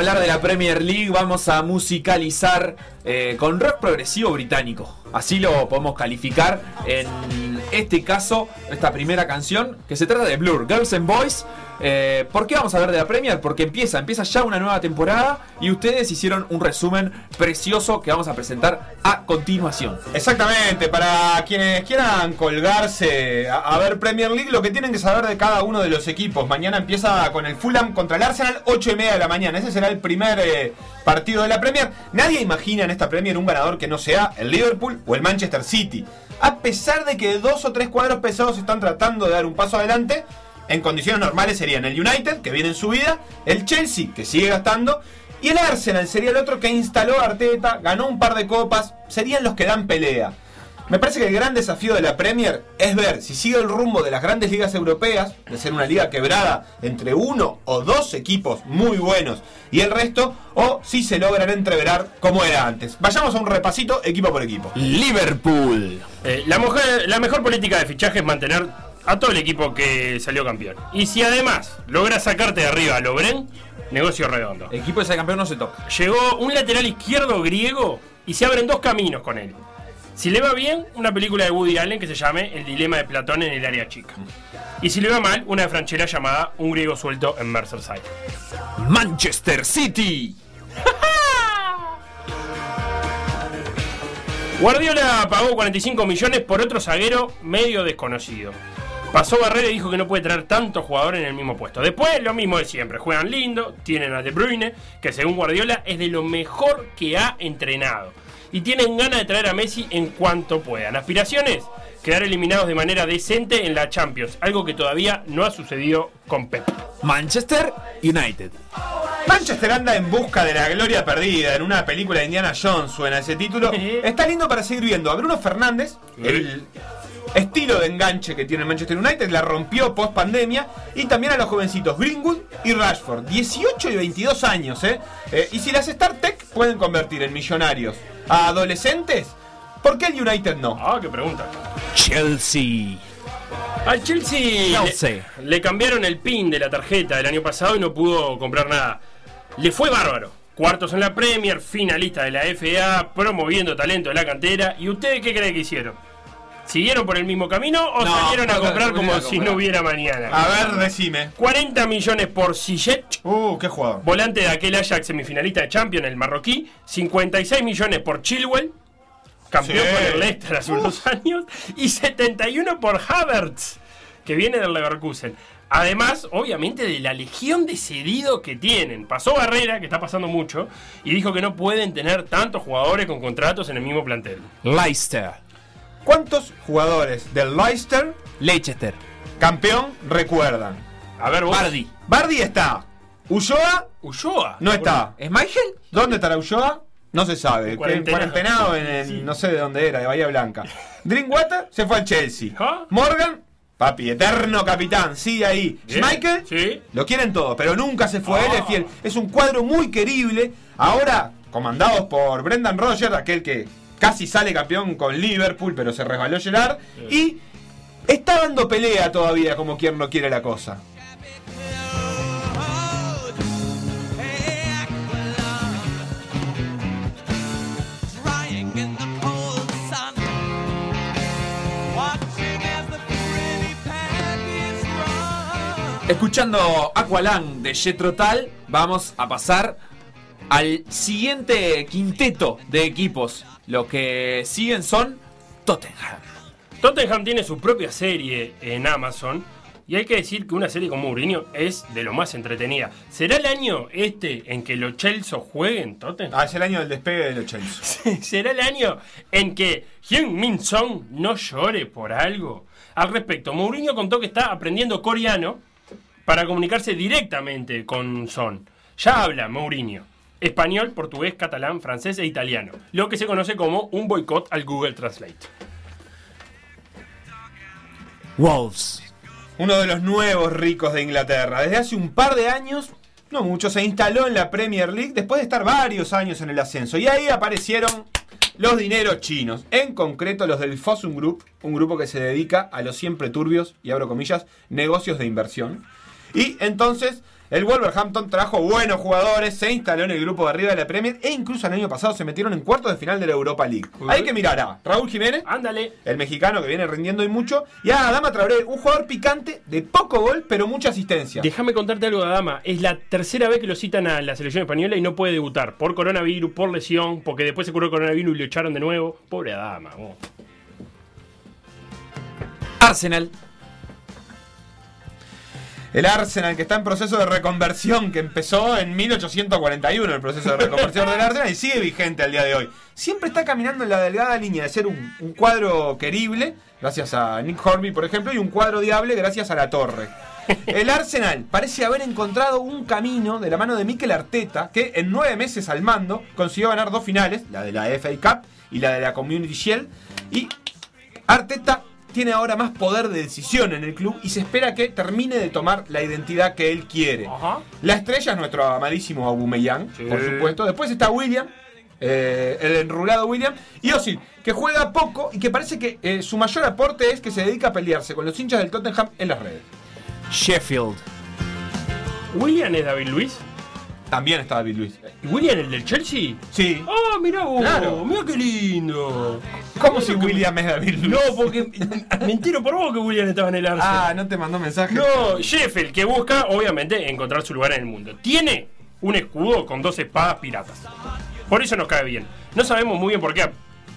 Hablar de la Premier League vamos a musicalizar eh, con rock progresivo británico. Así lo podemos calificar en este caso, esta primera canción, que se trata de Blur, Girls and Boys. Eh, ¿Por qué vamos a hablar de la Premier? Porque empieza, empieza ya una nueva temporada y ustedes hicieron un resumen precioso que vamos a presentar a continuación. Exactamente, para quienes quieran colgarse a, a ver Premier League, lo que tienen que saber de cada uno de los equipos. Mañana empieza con el Fulham contra el Arsenal, 8 y media de la mañana. Ese será el primer eh, partido de la Premier. Nadie imagina en esta Premier un ganador que no sea el Liverpool o el Manchester City. A pesar de que dos o tres cuadros pesados están tratando de dar un paso adelante, en condiciones normales serían el United, que viene en su vida, el Chelsea, que sigue gastando, y el Arsenal sería el otro que instaló a Arteta, ganó un par de copas, serían los que dan pelea. Me parece que el gran desafío de la Premier es ver si sigue el rumbo de las grandes ligas europeas, de ser una liga quebrada entre uno o dos equipos muy buenos y el resto, o si se logran entreverar como era antes. Vayamos a un repasito equipo por equipo. Liverpool. Eh, la, mujer- la mejor política de fichaje es mantener a todo el equipo que salió campeón. Y si además logras sacarte de arriba a Lobren, negocio redondo. Equipo de ese campeón no se toca. Llegó un lateral izquierdo griego y se abren dos caminos con él. Si le va bien, una película de Woody Allen que se llame El dilema de Platón en el área chica. Y si le va mal, una de Franchella llamada Un griego suelto en Merseyside. Manchester City. Guardiola pagó 45 millones por otro zaguero medio desconocido. Pasó Barrera y dijo que no puede traer tantos jugadores en el mismo puesto. Después, lo mismo de siempre. Juegan lindo, tienen a De Bruyne, que según Guardiola es de lo mejor que ha entrenado. Y tienen ganas de traer a Messi en cuanto puedan. Aspiraciones, quedar eliminados de manera decente en la Champions. Algo que todavía no ha sucedido con Pep. Manchester United. Manchester anda en busca de la gloria perdida. En una película de Indiana Jones suena ese título. Está lindo para seguir viendo a Bruno Fernández, el estilo de enganche que tiene el Manchester United, la rompió post pandemia. Y también a los jovencitos Greenwood y Rashford, 18 y 22 años. ¿eh? Eh, y si las StarTech pueden convertir en millonarios a adolescentes, ¿por qué el United no? Ah, qué pregunta. Chelsea. Al Chelsea, Chelsea. Le, le cambiaron el pin de la tarjeta del año pasado y no pudo comprar nada. Le fue bárbaro. Cuartos en la Premier, finalista de la FA, promoviendo talento de la cantera. ¿Y ustedes qué creen que hicieron? ¿Siguieron por el mismo camino o No, salieron a comprar como si no, hubiera mañana? A ver, decime. 40 millones por Ziyech, Uh, qué jugador. volante de aquel Ajax semifinalista de Champions, el marroquí. 56 millones por Chilwell, campeón Sí. con el Leicester hace unos años. Y 71 por Havertz, que viene del Leverkusen. Además, obviamente, de la legión de cedidos que tienen. Pasó Barrera, que está pasando mucho, y dijo que no pueden tener tantos jugadores con contratos en el mismo plantel. Leicester. ¿Cuántos jugadores del Leicester, Leicester. campeón, recuerdan? A ver, vos. Bardi. Bardi está. Ulloa Ulloa. no está. ¿Es Michael? ¿Dónde estará Ulloa? No se sabe. Cuarentenado. Cuarentenado en, en- no sé de dónde era, de Bahía Blanca. Drinkwater se fue al Chelsea. ¿Ah? Morgan, papi, eterno capitán, sigue ahí. Bien. Michael, Sí. lo quieren todo, pero nunca se fue. Ah. Él es fiel. Es un cuadro muy querible. Ahora, comandados por Brendan Rodgers, aquel que casi sale campeón con Liverpool, pero se resbaló Gerard. Y está dando pelea todavía, como quien no quiere la cosa. Escuchando Aqualung de Jetro Tal, vamos a pasar al siguiente quinteto de equipos. Lo que siguen son Tottenham. Tottenham tiene su propia serie en Amazon. Y hay que decir que una serie como Mourinho es de lo más entretenida. ¿Será el año este en que los Chelsea jueguen Tottenham? Ah, es el año del despegue de los Chelsea. ¿Será el año en que Hyun Min Song no llore por algo? Al respecto, Mourinho contó que está aprendiendo coreano para comunicarse directamente con Son. Ya habla Mourinho. Español, portugués, catalán, francés e italiano. Lo que se conoce como un boicot al Google Translate. Wolves. uno de los nuevos ricos de Inglaterra. Desde hace un par de años, no mucho, se instaló en la Premier League después de estar varios años en el ascenso. Y ahí aparecieron los dineros chinos, en concreto los del Fossum Group, un grupo que se dedica a los siempre turbios, y abro comillas, negocios de inversión. Y entonces El Wolverhampton trajo buenos jugadores, se instaló en el grupo de arriba de la Premier e incluso el año pasado se metieron en cuartos de final de la Europa League. Hay que mirar a Raúl Jiménez, Ándale. el mexicano que viene rindiendo y mucho, y a Adama Traoré, un jugador picante de poco gol pero mucha asistencia. Déjame contarte algo, Adama. Es la tercera vez que lo citan a la selección española y no puede debutar. Por coronavirus, por lesión, porque después se curó el coronavirus y lo echaron de nuevo. Pobre Adama. vos. Arsenal. El Arsenal que está en proceso de reconversión, que empezó en 1841 el proceso de reconversión del Arsenal y sigue vigente al día de hoy. Siempre está caminando en la delgada línea de ser un, cuadro querible, gracias a Nick Horby por ejemplo, y un cuadro diable gracias a la torre. El Arsenal parece haber encontrado un camino de la mano de Mikel Arteta, que en nueve meses al mando consiguió ganar dos finales, la de la FA Cup y la de la Community Shield, y Arteta tiene ahora más poder de decisión en el club y se espera que termine de tomar la identidad que él quiere. Ajá. La estrella es nuestro amadísimo Aubameyang, Sí. por supuesto. Después está William, eh, el enrulado William, y Ozil, que juega poco y que parece que eh, su mayor aporte es que se dedica a pelearse con los hinchas del Tottenham en las redes. Sheffield. ¿William es David Luis? También está David Luis. ¿Y William el del Chelsea? Sí. ¡Ah, mirá vos! Claro. ¡Mirá qué lindo! ¿Cómo si William es David Luis? No, porque me entero por vos que William estaba en el Arsenal. Ah, no te mandó mensaje. No, Sheffield, que busca, obviamente, encontrar su lugar en el mundo. Tiene un escudo con dos espadas piratas. Por eso nos cae bien. No sabemos muy bien por qué,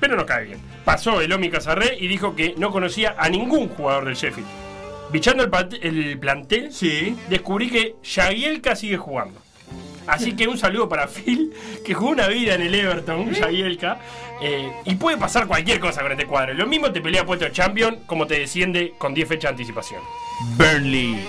pero nos cae bien. Pasó el Omi Casarré y dijo que no conocía a ningún jugador del Sheffield. Bichando el, el plantel, Sí. descubrí que Jagielka sigue jugando. Así que un saludo para Phil, que jugó una vida en el Everton, Jagielka. eh, y puede pasar cualquier cosa con este cuadro. Lo mismo te pelea puesto de champion como te desciende con 10 fechas de anticipación. Burnley.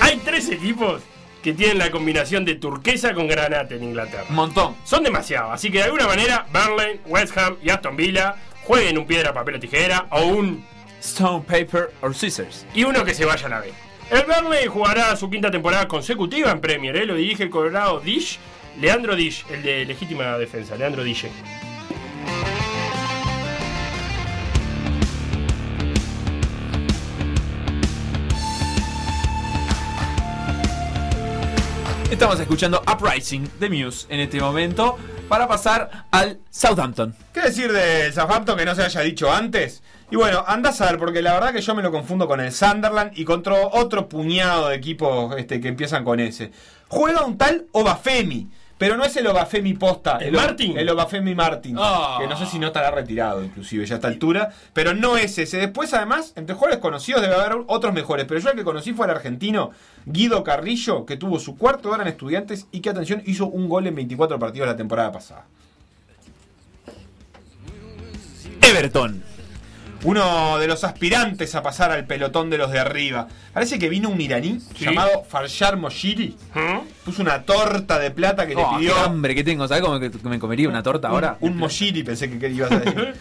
Hay tres equipos que tienen la combinación de turquesa con granate en Inglaterra. Un montón. Son demasiados, así que de alguna manera Burnley, West Ham y Aston Villa jueguen un piedra, papel o tijera o un Stone, paper or scissors. y uno que se vaya a la B. El Burnley jugará su quinta temporada consecutiva en Premier, ¿eh? lo dirige el Colorado Dish, Leandro Dish, el de legítima defensa, Leandro Dish. Estamos escuchando Uprising de Muse en este momento para pasar al Southampton. ¿Qué decir del Southampton que no se haya dicho antes? Y bueno, andás a ver, porque la verdad que yo me lo confundo con el Sunderland y contra otro puñado de equipos este, que empiezan con ese. Juega un tal Obafemi, pero no es el Obafemi posta. ¿El O- Martin? El Obafemi Martin. Ah. Que no sé si no estará retirado, inclusive, ya a esta altura. Pero no es ese. Después, además, entre jugadores conocidos debe haber otros mejores. Pero yo el que conocí fue el argentino Guido Carrillo, que tuvo su cuarto hora en Estudiantes y que, atención, hizo un gol en 24 partidos la temporada pasada. Everton. Uno de los aspirantes a pasar al pelotón de los de arriba. Parece que vino un iraní Sí. llamado Farshar Moshiri. ¿Mm? Puso una torta de plata que Oh, le pidió. qué hambre que tengo. ¿Sabes cómo que me comería una torta ahora? Un, Moshiri, pensé que, que ibas a decir.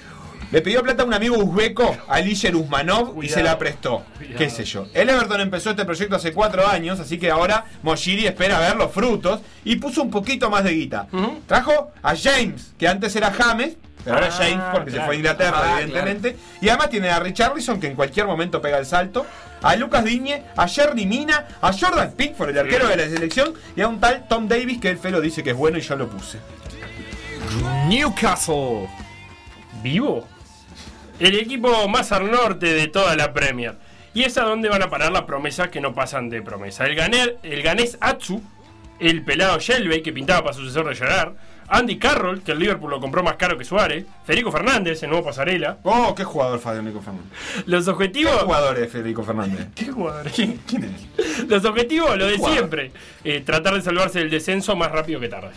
Le pidió plata a un amigo uzbeco, Alisher Usmanov, y se la prestó. Cuidado. ¿Qué sé yo? El Everton empezó este proyecto hace cuatro años, así que ahora Moshiri espera ver los frutos y puso un poquito más de guita. Ujú. Trajo a James, que antes era James, pero ahora Ah, James porque se claro. fue a Inglaterra, Ah, evidentemente. Y además tiene a Richarlison, que en cualquier momento pega el salto, a Lucas Digne, a Jerry Mina, a Jordan Pickford, el arquero de la selección, y a un tal Tom Davis, que el Felo dice que es bueno y yo lo puse. Newcastle. ¿Vivo? El equipo más al norte de toda la Premier. Y es a donde van a parar las promesas que no pasan de promesa. El, ganer, el ganés Atsu, el pelado Shelby, que pintaba para sucesor de Gerard, Andy Carroll, que el Liverpool lo compró más caro que Suárez, Federico Fernández, el nuevo pasarela. Oh, qué jugador Federico Fernández. Los ¿Qué objetivos. jugador es Federico Fernández? ¿Qué jugador? ¿Quién, quién es? Los objetivos, lo de Jugador. siempre. Eh, tratar de salvarse del descenso más rápido que tarde.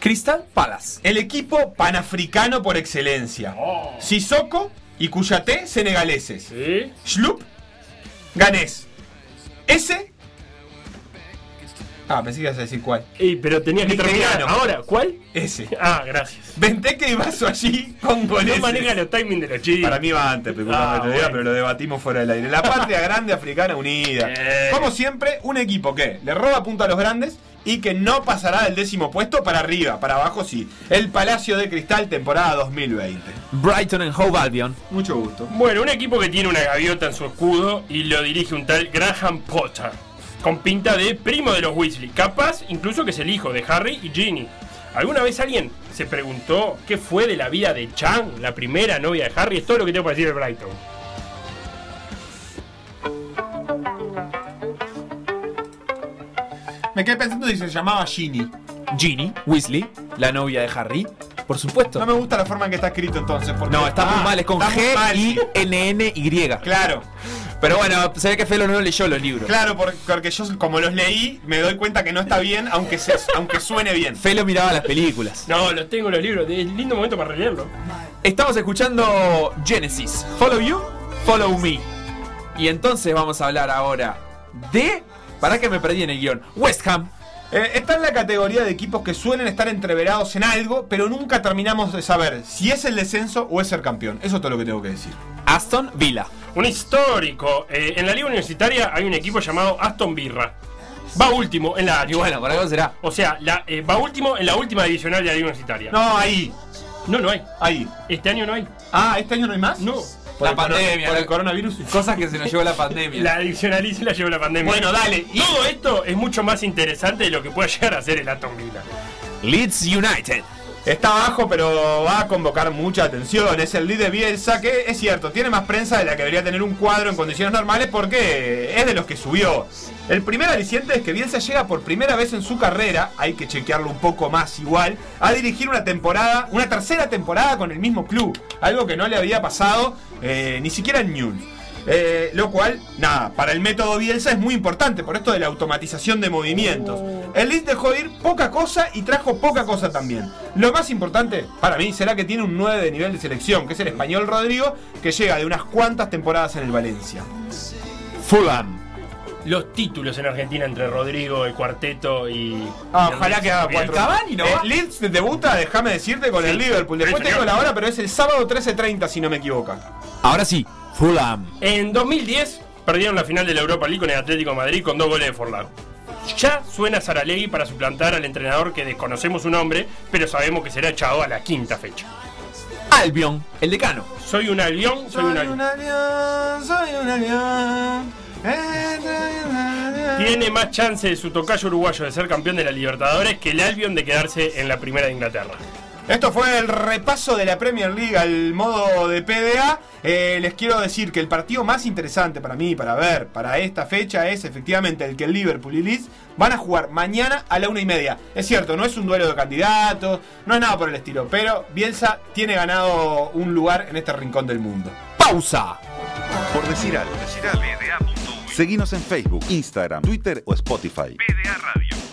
Crystal Palace. El equipo panafricano por excelencia. Oh. Sissoko y Cuyate, senegaleses. ¿Sí? Schlup, ganés. Ese. Ah, pensé que ibas a decir cuál. Ey, pero tenía que terminar. Ahora, ¿cuál? Ese. Ah, gracias. Benteke y Vaso allí con No goles. maneja los timings de los chicos. Para mí va antes, disculpame Ah, pero lo debatimos fuera del aire. La patria grande africana unida. Eh. Como siempre, un equipo que le roba punto a los grandes y que no pasará del décimo puesto para arriba, para abajo sí. El Palacio de Cristal, temporada 2020. Brighton and Hove Albion. Mucho gusto. Bueno, un equipo que tiene una gaviota en su escudo y lo dirige un tal Graham Potter. Con pinta de primo de los Weasley. Capaz incluso que es el hijo de Harry y Ginny. ¿Alguna vez alguien se preguntó qué fue de la vida de Chan, la primera novia de Harry? Es todo lo que tengo para decir de Brighton. Me quedé pensando si se llamaba Ginny. Ginny Weasley, la novia de Harry. Por supuesto. No me gusta la forma en que está escrito entonces. Porque No, está muy Ah, mal, es con muy G mal. I N N Y. Claro, Pero bueno, se ve que Felo no leyó los libros. claro, por- porque yo como los leí, me doy cuenta que no está bien, aunque, se, aunque suene bien. Felo miraba las películas. No, los tengo los libros. Es lindo momento para releerlo. Estamos escuchando Genesis. Follow you, follow me. Y entonces vamos a hablar ahora de. ¿Para que me perdí en el guion? West Ham. Eh, está en la categoría de equipos que suelen estar entreverados en algo, pero nunca terminamos de saber si es el descenso o es ser campeón. Eso es todo lo que tengo que decir. Aston Villa. Un histórico. Eh, en la liga universitaria hay un equipo llamado Aston Birra. Va último en la H. Y bueno, por algo será. O sea, la- eh, va último en la última divisional de la liga universitaria. No, ahí, no, no hay. ahí. Este año no hay. Ah, ¿este año no hay más? No. La el corona- pandemia, Por la- el coronavirus. Cosas que se nos llevó la pandemia. La divisional y se la llevó la pandemia. Bueno, dale. Y- Todo esto es mucho más interesante de lo que pueda llegar a ser el Aston Villa. Leeds United. Está abajo, pero va a convocar mucha atención. Es el líder Bielsa, que es cierto, tiene más prensa de la que debería tener un cuadro en condiciones normales porque es de los que subió. El primer aliciente es que Bielsa llega por primera vez en su carrera, hay que chequearlo un poco más igual, a dirigir una temporada, una tercera temporada con el mismo club. Algo que no le había pasado eh, ni siquiera en Newell's. Eh, lo cual, nada, para el método Bielsa es muy importante por esto de la automatización de movimientos. El Leeds dejó ir poca cosa y trajo poca cosa también. Lo más importante para mí será que tiene un 9 de nivel de selección, que es el español Rodrigo, que llega de unas cuantas temporadas en el Valencia. Fulham. Los títulos en Argentina entre Rodrigo, el cuarteto y. Ah, ojalá que haga cuatro. Cavani no Eh. Leeds debuta, déjame decirte, con Sí. el Liverpool. Después Sí, te digo la hora, pero es el sábado 13.30 si no me equivoco. Ahora sí, Fulham. En 2010 perdieron la final de la Europa League con el Atlético de Madrid con dos goles de Forlán. Ya suena Saralegui para suplantar al entrenador que desconocemos su nombre, pero sabemos que será echado a la quinta fecha. Albion, el decano. Soy un albión, soy un albión. avión, soy un avión. Tiene más chance de su tocayo uruguayo de ser campeón de la Libertadores que el Albion de quedarse en la primera de Inglaterra. Esto fue el repaso de la Premier League al modo de PDA. Eh, les quiero decir que el partido más interesante para mí, para ver, para esta fecha es efectivamente el que el Liverpool y Leeds van a jugar mañana a la una y media. Es cierto, no es un duelo de candidatos, no es nada por el estilo, pero Bielsa tiene ganado un lugar en este rincón del mundo. Pausa. Por decir algo. Seguinos en Facebook, Instagram, Twitter o Spotify. PDA Radio.